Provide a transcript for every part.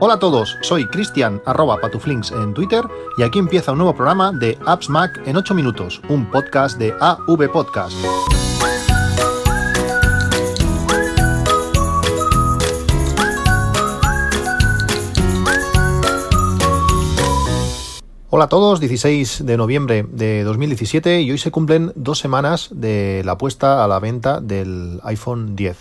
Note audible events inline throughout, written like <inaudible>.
Hola a todos, soy Cristian arroba patuflinks en Twitter y aquí empieza un nuevo programa de Apps Mac en 8 minutos, un podcast de AV Podcast. Hola a todos, 16 de noviembre de 2017 y hoy se cumplen dos semanas de la puesta a la venta del iPhone 10.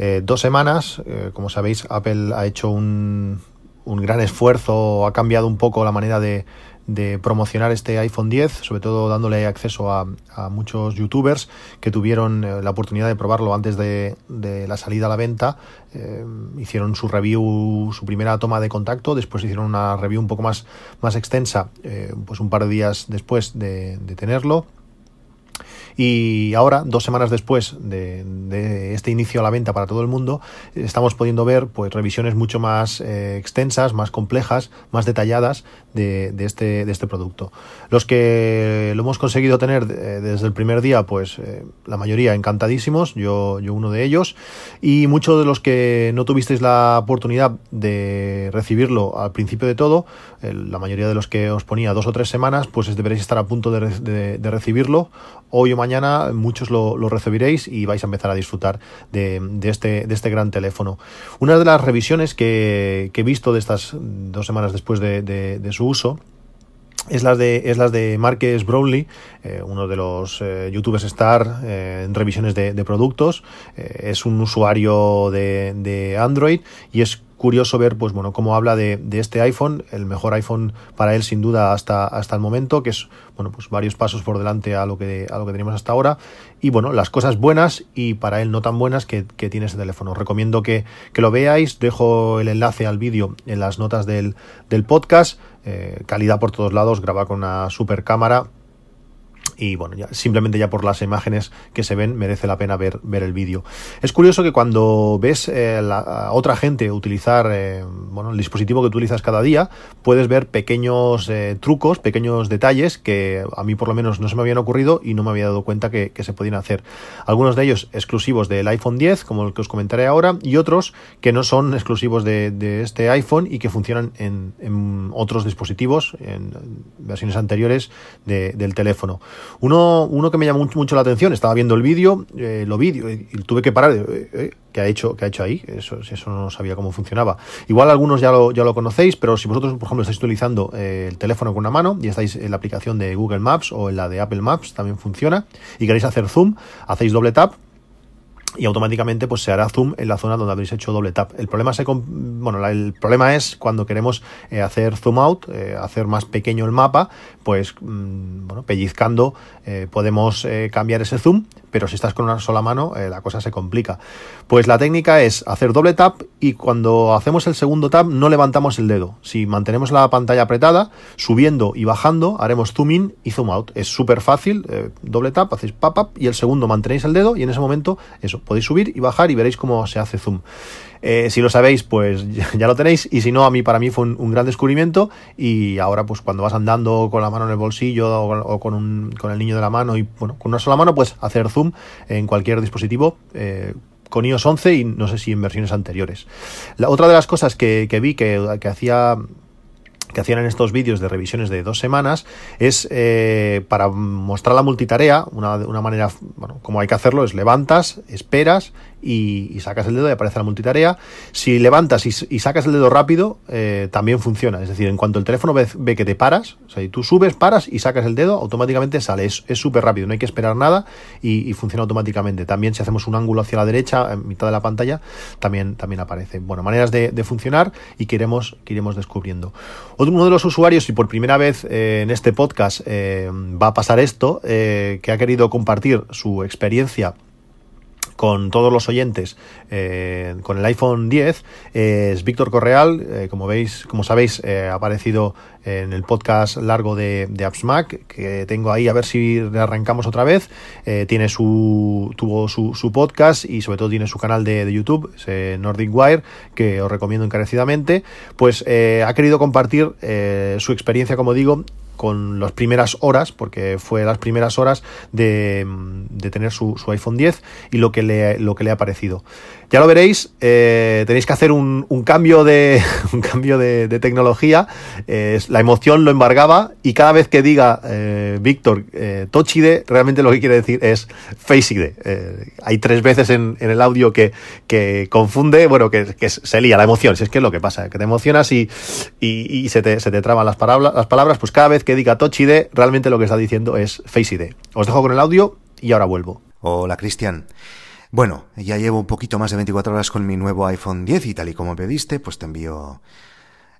Eh, dos semanas, eh, como sabéis, Apple ha hecho un, un, gran esfuerzo, ha cambiado un poco la manera de, de promocionar este iPhone 10, sobre todo dándole acceso a, a muchos youtubers que tuvieron eh, la oportunidad de probarlo antes de, de la salida a la venta. Hicieron su review, su primera toma de contacto, después hicieron una review un poco más, más extensa, pues un par de días después de, de tenerlo. Y ahora, dos semanas después de, de, este inicio a la venta para todo el mundo, estamos pudiendo ver pues revisiones mucho más eh, extensas, más complejas, más detalladas de, de, este, de este producto. Los que lo hemos conseguido tener eh, desde el primer día, pues eh, la mayoría encantadísimos, yo, yo uno de ellos, y muchos de los que no tuvisteis la oportunidad de recibirlo al principio de todo, el, la mayoría de los que os ponía dos o tres semanas, pues deberéis estar a punto de, de, de recibirlo hoy o mañana muchos lo, recibiréis y vais a empezar a disfrutar de, este, de este gran teléfono. Una de las revisiones que, he visto de estas dos semanas después de, su uso es las de, es las de Marques Brownlee, eh, uno de los eh, youtubers star eh, en revisiones de, de productos. Es un usuario de, de Android y es curioso ver pues bueno cómo habla de, este iPhone el mejor iPhone para él sin duda hasta hasta el momento que es bueno pues varios pasos por delante a lo que a lo que tenemos hasta ahora. Y bueno las cosas buenas y para él no tan buenas que, tiene este teléfono. Recomiendo que, que, lo veáis. Dejo el enlace al vídeo en las notas del, del podcast. Eh, calidad por todos lados graba con una super cámara y bueno, ya, simplemente ya por las imágenes que se ven merece la pena ver, ver el vídeo. Es curioso que cuando ves eh, la, a otra gente utilizar eh, bueno, el dispositivo que utilizas cada día, puedes ver pequeños eh, trucos, pequeños detalles que a mí por lo menos no se me habían ocurrido y no me había dado cuenta que, que se podían hacer. Algunos de ellos exclusivos del iPhone 10, como el que os comentaré ahora, y otros que no son exclusivos de, de este iPhone y que funcionan en, en otros dispositivos, en versiones anteriores de, del teléfono. Uno, uno que me llamó mucho, la atención, estaba viendo el vídeo, eh, lo vi y tuve que parar. Eh, eh, ¿Qué ha hecho, qué ha hecho ahí? Eso, eso no sabía cómo funcionaba. Igual algunos ya lo, ya lo conocéis, pero si vosotros, por ejemplo, estáis utilizando eh, el teléfono con una mano y estáis en la aplicación de Google Maps o en la de Apple Maps, también funciona, y queréis hacer zoom, hacéis doble tap y automáticamente pues se hará zoom en la zona donde habéis hecho doble tap. El problema es cuando queremos eh, hacer zoom out, eh, hacer más pequeño el mapa, pues mmm, bueno, pellizcando eh, podemos cambiar ese zoom, pero si estás con una sola mano la cosa se complica. Pues la técnica es hacer doble tap y cuando hacemos el segundo tap no levantamos el dedo. Si mantenemos la pantalla apretada, subiendo y bajando, haremos zoom in y zoom out. Es súper fácil, doble tap, hacéis pop up y el segundo mantenéis el dedo y en ese momento eso, podéis subir y bajar y veréis cómo se hace zoom. Eh, si lo sabéis, pues <laughs> ya, lo tenéis. Y si no, a mí para mí fue un, gran descubrimiento. Y ahora, pues cuando vas andando con la mano en el bolsillo o, con, con, el niño de la mano y bueno, con una sola mano, pues hacer zoom en cualquier dispositivo. Eh, con iOS 11 y no sé si en versiones anteriores. La otra de las cosas que, que vi que, que hacía que hacían en estos vídeos de revisiones de dos semanas es eh, para mostrar la multitarea, una, una manera, bueno, como hay que hacerlo es levantas, esperas y, y, sacas el dedo y aparece la multitarea. Si levantas y, y sacas el dedo rápido, eh, también funciona. Es decir, en cuanto el teléfono ve, que te paras, o sea, tú subes, paras y sacas el dedo, automáticamente sale. Es súper rápido, no hay que esperar nada y, y, funciona automáticamente. También si hacemos un ángulo hacia la derecha, en mitad de la pantalla, también, también aparece. Bueno, maneras de, funcionar y que iremos, descubriendo. Uno de los usuarios, y por primera vez eh, en este podcast eh, va a pasar esto, que ha querido compartir su experiencia con todos los oyentes eh, con el iPhone 10 eh, es Víctor Correal, eh, como veis, como sabéis, ha aparecido en el podcast largo de, de Apps Mac, que tengo ahí a ver si arrancamos otra vez. tiene su, tuvo su, su, podcast y sobre todo tiene su canal de, de YouTube, Nordic Wire, que os recomiendo encarecidamente. Pues ha querido compartir su experiencia, como digo, con las primeras horas, porque fue las primeras horas de, tener su, iPhone 10 y lo que le, lo que le ha parecido. Ya lo veréis, eh, tenéis que hacer un, cambio de un cambio de, <laughs> tecnología. la emoción lo embargaba y cada vez que diga eh, Víctor eh, Touch realmente lo que quiere decir es Face ID. Eh, hay tres veces en, el audio que, que confunde, bueno, que, se lía la emoción. Si es que es lo que pasa, que te emocionas y, y, se, te, se, te, traban las palabras, las palabras, pues cada vez que diga Touch ID, realmente lo que está diciendo es Face ID. Os dejo con el audio y ahora vuelvo. Hola, Cristian. Bueno, ya llevo un poquito más de 24 horas con mi nuevo iPhone 10 y tal y como pediste, pues te envío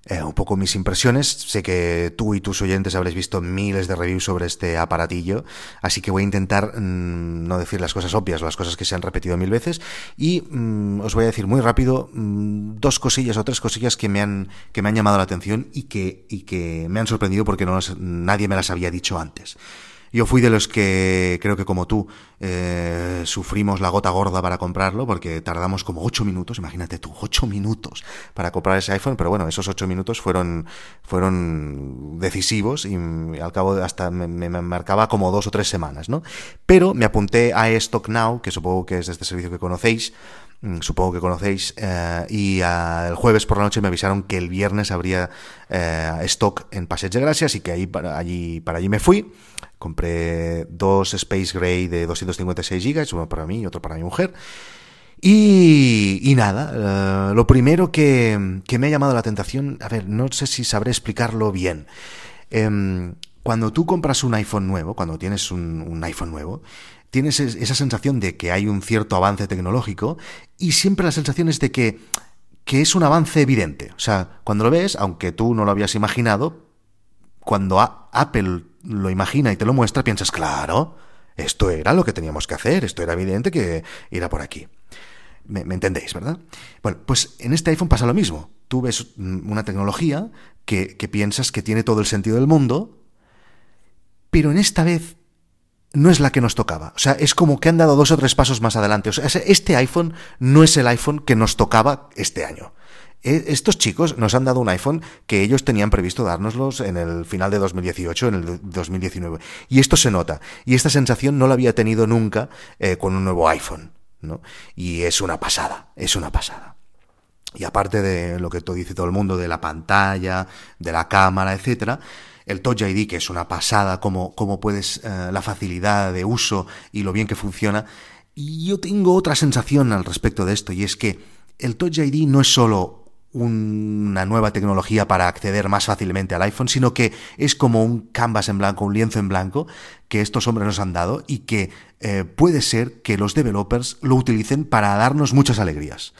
eh, un poco mis impresiones. Sé que tú y tus oyentes habréis visto miles de reviews sobre este aparatillo, así que voy a intentar mm, no decir las cosas obvias, las cosas que se han repetido mil veces, y mm, os voy a decir muy rápido mm, dos cosillas o tres cosillas que me han, que me han llamado la atención y que, y que me han sorprendido porque no nadie me las había dicho antes. Yo fui de los que, creo que como tú, eh, sufrimos la gota gorda para comprarlo, porque tardamos como ocho minutos, imagínate tú, ocho minutos para comprar ese iPhone, pero bueno, esos ocho minutos fueron, fueron decisivos y, al cabo hasta me, marcaba como dos o tres semanas, ¿no? Pero me apunté a Stock Now, que supongo que es este servicio que conocéis, mm, supongo que conocéis, eh, y el jueves por la noche me avisaron que el viernes habría eh, stock en Passeig de Gracias y que ahí para allí, para allí me fui. Compré dos Space Gray de 256 GB, uno para mí y otro para mi mujer. Y, nada, eh, lo primero que, me ha llamado la tentación, a ver, no sé si sabré explicarlo bien. Em, cuando tú compras un iPhone nuevo, cuando tienes un, iPhone nuevo, tienes esa sensación de que hay un cierto avance tecnológico y siempre la sensación es de que, que es un avance evidente. O sea, cuando lo ves, aunque tú no lo habías imaginado, cuando Apple lo imagina y te lo muestra, piensas, claro, esto era lo que teníamos que hacer, esto era evidente que era por aquí. Me, entendéis, ¿verdad? Bueno, pues en este iPhone pasa lo mismo. Tú ves una tecnología que, que piensas que tiene todo el sentido del mundo, pero en esta vez no es la que nos tocaba. O sea, es como que han dado dos o tres pasos más adelante. O sea, este iPhone no es el iPhone que nos tocaba este año. E, estos chicos nos han dado un iPhone que ellos tenían previsto dárnoslos en el final de 2018, en el 2019. Y esto se nota. Y esta sensación no la había tenido nunca eh, con un nuevo iPhone. ¿no? Y es una pasada, es una pasada. Y aparte de lo que todo dice todo el mundo, de la pantalla, de la cámara, etcétera, el Touch ID, que es una pasada, como, como puedes, eh, la facilidad de uso y lo bien que funciona. Y yo tengo otra sensación al respecto de esto, y es que el Touch ID no es solo una nueva tecnología para acceder más fácilmente al iPhone, sino que es como un canvas en blanco, un lienzo en blanco que estos hombres nos han dado y que eh, puede ser que los developers lo utilicen para darnos muchas alegrías.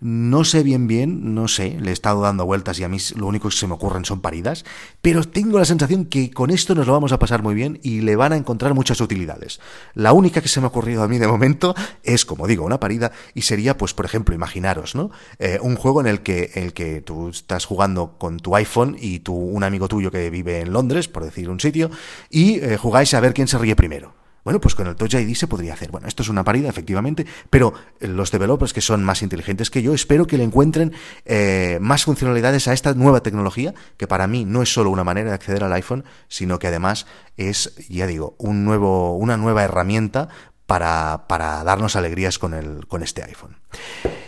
No sé bien bien, no sé, le he estado dando vueltas y a mí lo único que se me ocurren son paridas, pero tengo la sensación que con esto nos lo vamos a pasar muy bien y le van a encontrar muchas utilidades. La única que se me ha ocurrido a mí de momento es, como digo, una parida y sería, pues, por ejemplo, imaginaros, ¿no? Eh, un juego en el que, el que tú estás jugando con tu iPhone y tu, un amigo tuyo que vive en Londres, por decir un sitio, y eh, jugáis a ver quién se ríe primero. Bueno, pues con el Touch ID se podría hacer. Bueno, esto es una parida, efectivamente, pero los developers que son más inteligentes que yo, espero que le encuentren eh, más funcionalidades a esta nueva tecnología, que para mí no es solo una manera de acceder al iPhone, sino que además es, ya digo, un nuevo, una nueva herramienta para, para darnos alegrías con, el, con este iPhone.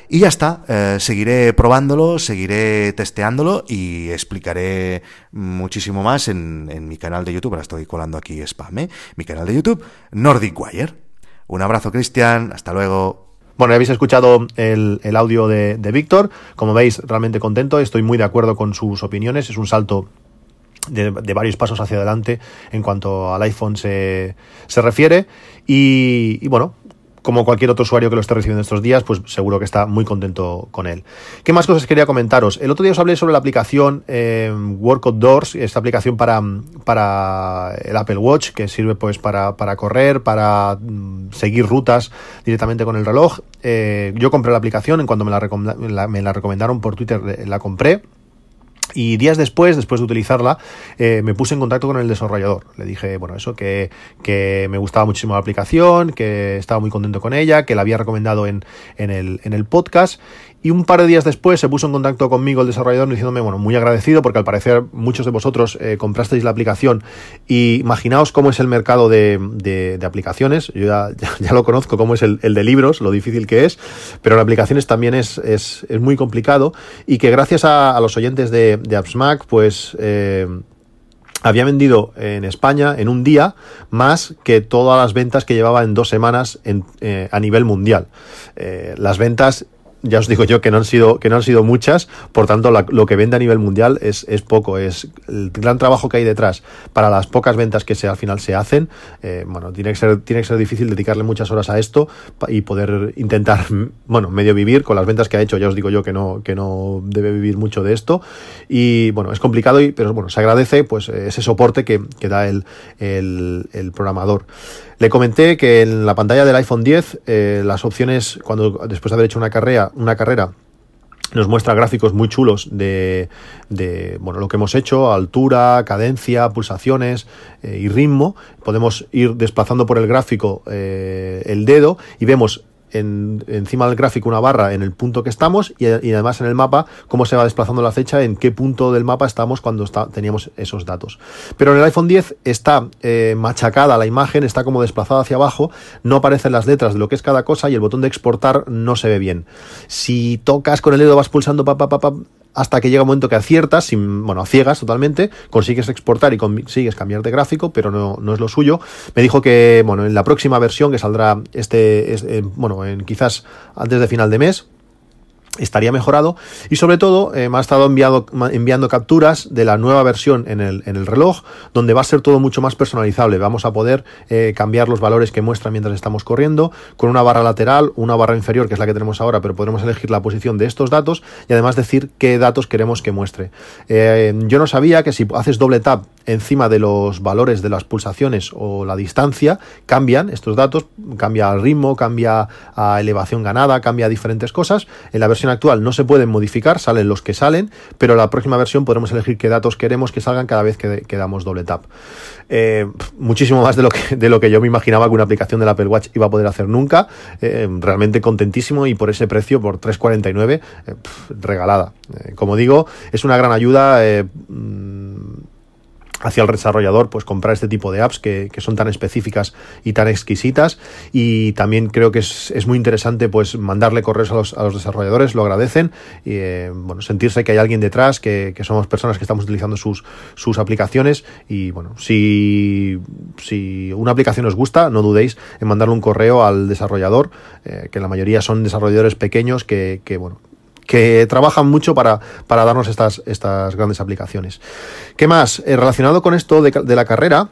Y ya está, eh, seguiré probándolo, seguiré testeándolo y explicaré muchísimo más en, en, mi canal de YouTube. Ahora estoy colando aquí spam, ¿eh? Mi canal de YouTube, Nordic Wire. Un abrazo, Cristian. Hasta luego. Bueno, habéis escuchado el, el audio de, de Víctor. Como veis, realmente contento. Estoy muy de acuerdo con sus opiniones. Es un salto de, de, varios pasos hacia adelante en cuanto al iPhone se, se refiere. Y, bueno, como cualquier otro usuario que lo esté recibiendo estos días, pues seguro que está muy contento con él. ¿Qué más cosas quería comentaros? El otro día os hablé sobre la aplicación eh, Work Outdoors, esta aplicación para, para el Apple Watch, que sirve pues para, para correr, para mm, seguir rutas directamente con el reloj. Eh, yo compré la aplicación, en cuanto me la, me la recomendaron por Twitter, eh, la compré y días después, después de utilizarla, eh, me puse en contacto con el desarrollador. Le dije, bueno, eso, que, que, me gustaba muchísimo la aplicación, que estaba muy contento con ella, que la había recomendado en, en, el, en el podcast Y un par de días después se puso en contacto conmigo el desarrollador diciéndome, bueno, muy agradecido porque al parecer muchos de vosotros eh, comprasteis la aplicación y imaginaos cómo es el mercado de, de, aplicaciones. Yo <laughs> ya, lo conozco, cómo es el, el, de libros, lo difícil que es, pero en aplicaciones también es, es, es muy complicado y que gracias a, los oyentes de, de AppsMac, pues... Eh, había vendido en España en un día más que todas las ventas que llevaba en dos semanas eh, a nivel mundial. Las ventas ya os digo yo que no han sido, que no han sido muchas, por tanto lo que vende a nivel mundial es, es, poco, es el gran trabajo que hay detrás para las pocas ventas que se, al final se hacen, eh, bueno, tiene que, ser, tiene que ser difícil dedicarle muchas horas a esto y poder intentar, <laughs> bueno, medio vivir con las ventas que ha hecho, ya os digo yo que no, que no debe vivir mucho de esto. Y bueno, es complicado, y, pero bueno, se agradece pues ese soporte que, que da el, el programador. Le comenté que en la pantalla del iPhone 10 eh, las opciones, cuando después de haber hecho una carrera, una carrera nos muestra gráficos muy chulos de, de, bueno, lo que hemos hecho, altura, cadencia, pulsaciones eh, y ritmo. Podemos ir desplazando por el gráfico eh, el dedo y vemos en, encima del gráfico una barra en el punto que estamos y, además en el mapa cómo se va desplazando la fecha, en qué punto del mapa estamos cuando teníamos esos datos. Pero en el iPhone 10 está eh, machacada la imagen, está como desplazada hacia abajo, no aparecen las letras de lo que es cada cosa y el botón de exportar no se ve bien. Si tocas con el dedo vas pulsando pa, pa, pa, pa hasta que llega un momento que aciertas, sin, bueno, ciegas totalmente, consigues exportar y consigues cambiar de gráfico, pero no, no, es lo suyo. Me dijo que, bueno, en la próxima versión que saldrá este, este bueno, en, quizás antes de final de mes, estaría mejorado y sobre todo eh, me ha estado enviado, enviando capturas de la nueva versión en el, en el, reloj donde va a ser todo mucho más personalizable. Vamos a poder eh, cambiar los valores que muestra mientras estamos corriendo con una barra lateral una barra inferior que es la que tenemos ahora pero podremos elegir la posición de estos datos y además decir qué datos queremos que muestre. Eh, yo no sabía que si haces doble tap encima de los valores de las pulsaciones o la distancia cambian estos datos cambia el ritmo cambia a elevación ganada cambia diferentes cosas. En la versión actual no se pueden modificar, salen los que salen, pero la próxima versión podremos elegir qué datos queremos que salgan cada vez que, damos doble tap. Eh, muchísimo más de lo, que, de lo que yo me imaginaba que una aplicación del Apple Watch iba a poder hacer nunca. Eh, realmente contentísimo y por ese precio, por 3,49, eh, regalada. Eh, como digo, es una gran ayuda hacia el desarrollador pues comprar este tipo de apps que, que, son tan específicas y tan exquisitas. Y también creo que es, es muy interesante pues mandarle correos a los, a los desarrolladores lo agradecen. Y eh, bueno sentirse que hay alguien detrás que, que, somos personas que estamos utilizando sus, sus aplicaciones. Y bueno si, si una aplicación os gusta no dudéis en mandarle un correo al desarrollador eh, que la mayoría son desarrolladores pequeños que, que bueno que trabajan mucho para, para darnos estas, estas grandes aplicaciones. ¿Qué más? Eh, relacionado con esto de, la carrera,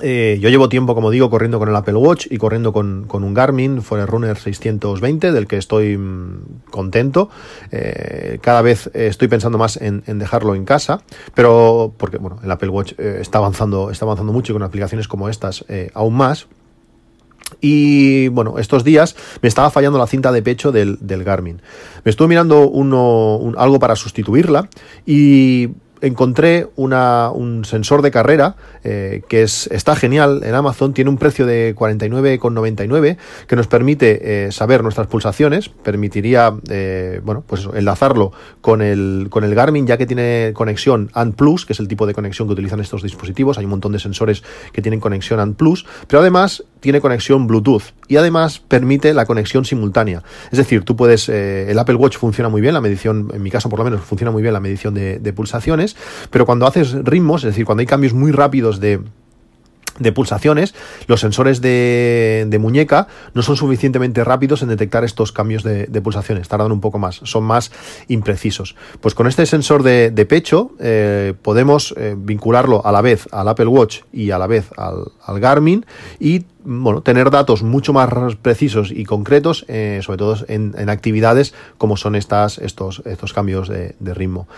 eh, yo llevo tiempo, como digo, corriendo con el Apple Watch y corriendo con, con un Garmin Forerunner 620, del que estoy mmm, contento. Eh, cada vez estoy pensando más en, dejarlo en casa, pero porque bueno, el Apple Watch está avanzando, está avanzando mucho y con aplicaciones como estas aún más. Y bueno, estos días me estaba fallando la cinta de pecho del, del Garmin. Me estuve mirando uno, un, algo para sustituirla y encontré un sensor de carrera eh, que es, está genial en Amazon, tiene un precio de 49,99 que nos permite eh, saber nuestras pulsaciones, permitiría eh, bueno, pues enlazarlo con el, con el Garmin ya que tiene conexión ANT Plus, que es el tipo de conexión que utilizan estos dispositivos, hay un montón de sensores que tienen conexión ANT Plus, pero además tiene conexión Bluetooth y además permite la conexión simultánea. Es decir, tú puedes, eh, el Apple Watch funciona muy bien, la medición, en mi caso por lo menos, funciona muy bien la medición de pulsaciones, pero cuando haces ritmos, es decir, cuando hay cambios muy rápidos de, pulsaciones, los sensores de, muñeca no son suficientemente rápidos en detectar estos cambios de, pulsaciones, tardan un poco más, son más imprecisos. Pues con este sensor de, pecho eh, podemos eh, vincularlo a la vez al Apple Watch y a la vez al, Garmin y bueno, tener datos mucho más precisos y concretos, eh, sobre todo en, actividades como son estas, estos, cambios de ritmo.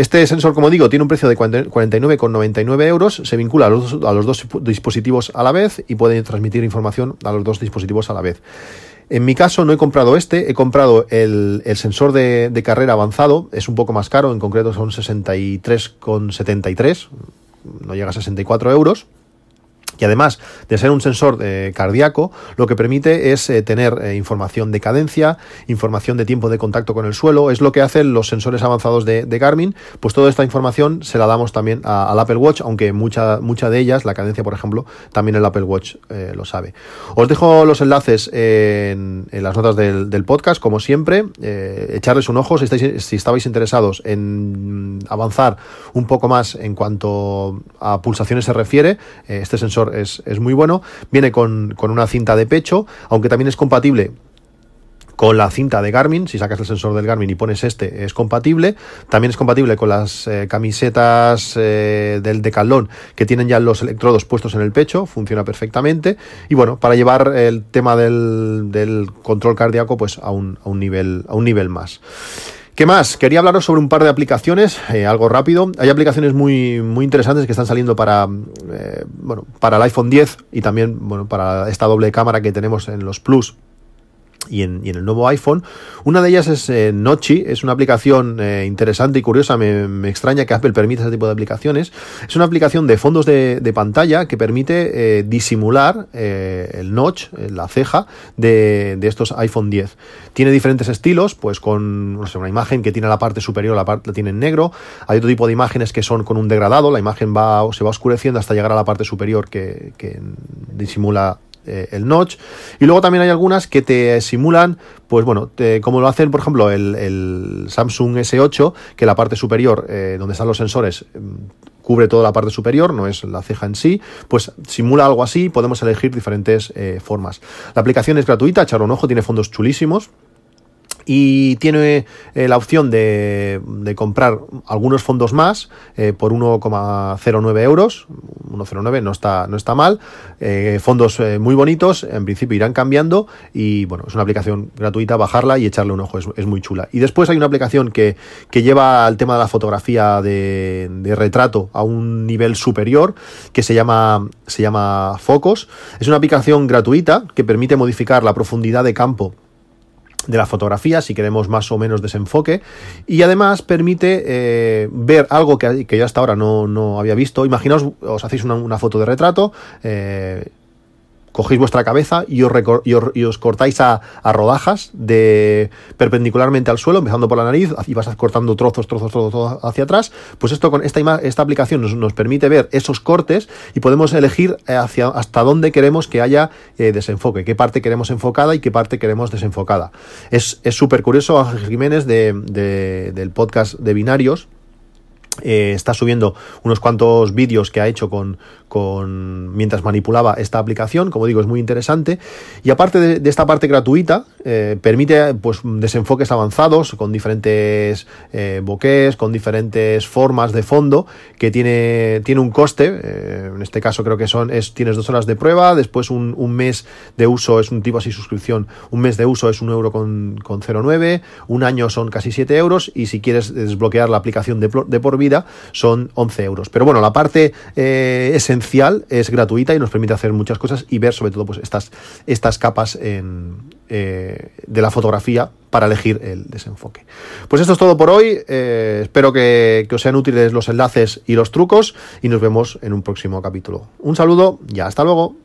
Este sensor, como digo, tiene un precio de 49,99 euros, se vincula a los, dos dispositivos a la vez y puede transmitir información a los dos dispositivos a la vez. En mi caso no he comprado este, he comprado el, el sensor de, de, carrera avanzado, es un poco más caro, en concreto son 63,73, no llega a 64 euros Y además de ser un sensor eh, cardíaco, lo que permite es eh, tener eh, información de cadencia, información de tiempo de contacto con el suelo, es lo que hacen los sensores avanzados de, Garmin, pues toda esta información se la damos también al Apple Watch, aunque mucha, mucha de ellas, la cadencia por ejemplo, también el Apple Watch lo sabe. Os dejo los enlaces en, las notas del, podcast, como siempre, echarles un ojo si, estáis, si estabais interesados en avanzar un poco más en cuanto a pulsaciones se refiere, este sensor es, muy bueno. Viene con, una cinta de pecho, aunque también es compatible con la cinta de Garmin, si sacas el sensor del Garmin y pones este, es compatible. También es compatible con las eh, camisetas eh, del Decathlon que tienen ya los electrodos puestos en el pecho, funciona perfectamente. Y bueno, para llevar el tema del, control cardíaco pues a un, a un, nivel, a un nivel más. ¿Qué más? Quería hablaros sobre un par de aplicaciones, eh, algo rápido. Hay aplicaciones muy, muy interesantes que están saliendo para, eh, bueno, para el iPhone 10 y también bueno, para esta doble cámara que tenemos en los Plus y en, el nuevo iPhone. Una de ellas es eh, Nochi, es una aplicación eh, interesante y curiosa, me, extraña que Apple permita ese tipo de aplicaciones. Es una aplicación de fondos de, pantalla que permite eh, disimular el notch, la ceja de, estos iPhone 10. Tiene diferentes estilos, pues con una imagen que tiene la parte superior, la parte la tiene en negro. Hay otro tipo de imágenes que son con un degradado, la imagen va, se va oscureciendo hasta llegar a la parte superior que disimula eh, el notch. Y luego también hay algunas que te simulan, pues bueno, como lo hacen, por ejemplo, el, Samsung S8, que la parte superior, eh, donde están los sensores, mm, cubre toda la parte superior, no es la ceja en sí, pues simula algo así, podemos elegir diferentes eh, formas. La aplicación es gratuita, echar un ojo, tiene fondos chulísimos y tiene eh, la opción de, comprar algunos fondos más eh, por 1,09 euros. 1,09 no está, no está mal. Eh, fondos muy bonitos, en principio irán cambiando y bueno, es una aplicación gratuita, bajarla y echarle un ojo, es, muy chula. Y después hay una aplicación que, lleva al tema de la fotografía de, de, retrato a un nivel superior que se llama, se llama Focus. Es una aplicación gratuita que permite modificar la profundidad de campo de la fotografía, si queremos más o menos desenfoque, y además permite eh, ver algo que, que, yo hasta ahora no, no había visto. Imaginaos, os hacéis una, una foto de retrato, eh, cogéis vuestra cabeza y os, cortáis a, rodajas de perpendicularmente al suelo, empezando por la nariz, y vas cortando trozos, trozos, trozos, hacia atrás. Pues esto con esta, esta aplicación nos, nos, permite ver esos cortes y podemos elegir hacia, hasta dónde queremos que haya eh, desenfoque, qué parte queremos enfocada y qué parte queremos desenfocada. Es súper curioso, Ángel Jiménez, de, del podcast de binarios, eh, está subiendo unos cuantos vídeos que ha hecho con, con mientras manipulaba esta aplicación, como digo, es muy interesante. Y aparte de, esta parte gratuita, eh, permite pues, desenfoques avanzados con diferentes eh, con diferentes formas de fondo, que tiene, tiene un coste. en este caso creo que son, es, tienes dos horas de prueba, después un, mes de uso es un tipo así suscripción, un mes de uso es un euro con, con 0,9, un año son casi 7 euros y si quieres desbloquear la aplicación de por vida son 11 euros. Pero bueno, la parte eh, esencial es gratuita y nos permite hacer muchas cosas y ver sobre todo pues estas, estas capas en, eh, de la fotografía para elegir el desenfoque. Pues esto es todo por hoy. Eh, espero que, que os sean útiles los enlaces y los trucos y nos vemos en un próximo capítulo. Un saludo y hasta luego.